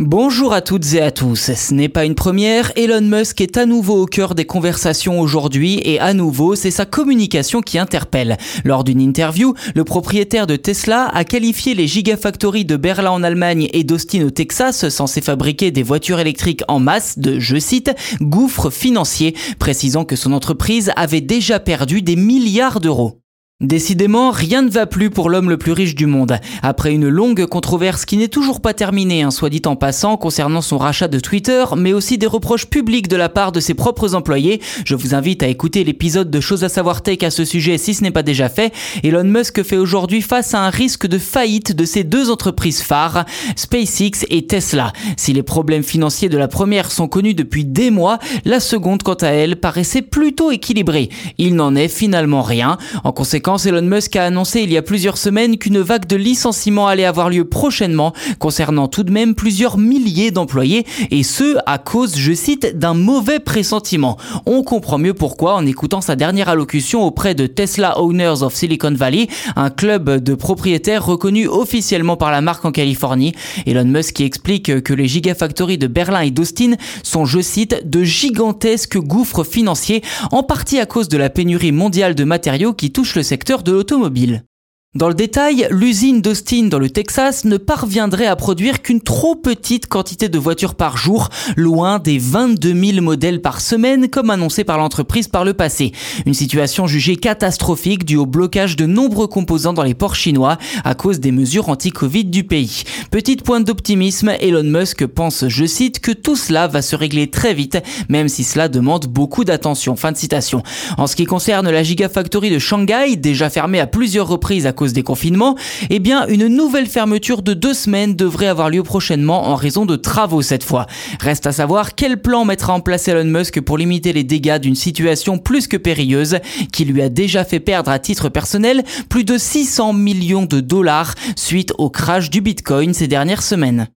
Bonjour à toutes et à tous. Ce n'est pas une première. Elon Musk est à nouveau au cœur des conversations aujourd'hui et à nouveau, c'est sa communication qui interpelle. Lors d'une interview, le propriétaire de Tesla a qualifié les gigafactories de Berlin en Allemagne et d'Austin au Texas, censées fabriquer des voitures électriques en masse, de, je cite, gouffre financier, précisant que son entreprise avait déjà perdu des milliards d'euros. Décidément, rien ne va plus pour l'homme le plus riche du monde. Après une longue controverse qui n'est toujours pas terminée, hein, soit dit en passant, concernant son rachat de Twitter, mais aussi des reproches publics de la part de ses propres employés, je vous invite à écouter l'épisode de Choses à savoir tech à ce sujet si ce n'est pas déjà fait. Elon Musk fait aujourd'hui face à un risque de faillite de ses deux entreprises phares, SpaceX et Tesla. Si les problèmes financiers de la première sont connus depuis des mois, la seconde, quant à elle, paraissait plutôt équilibrée. Il n'en est finalement rien. En conséquence, Elon Musk a annoncé il y a plusieurs semaines qu'une vague de licenciements allait avoir lieu prochainement, concernant tout de même plusieurs milliers d'employés, et ce, à cause, je cite, d'un mauvais pressentiment. On comprend mieux pourquoi en écoutant sa dernière allocution auprès de Tesla Owners of Silicon Valley, un club de propriétaires reconnu officiellement par la marque en Californie. Elon Musk explique que les gigafactories de Berlin et d'Austin sont, je cite, de gigantesques gouffres financiers, en partie à cause de la pénurie mondiale de matériaux qui touche le secteur de l'automobile. Dans le détail, l'usine d'Austin dans le Texas ne parviendrait à produire qu'une trop petite quantité de voitures par jour, loin des 22 000 modèles par semaine comme annoncé par l'entreprise par le passé. Une situation jugée catastrophique due au blocage de nombreux composants dans les ports chinois à cause des mesures anti-Covid du pays. Petite pointe d'optimisme, Elon Musk pense, je cite, que tout cela va se régler très vite, même si cela demande beaucoup d'attention. Fin de citation. En ce qui concerne la Gigafactory de Shanghai, déjà fermée à plusieurs reprises à des confinements, eh bien, une nouvelle fermeture de deux semaines devrait avoir lieu prochainement en raison de travaux cette fois. Reste à savoir quel plan mettra en place Elon Musk pour limiter les dégâts d'une situation plus que périlleuse qui lui a déjà fait perdre à titre personnel plus de 600 millions de dollars suite au crash du Bitcoin ces dernières semaines.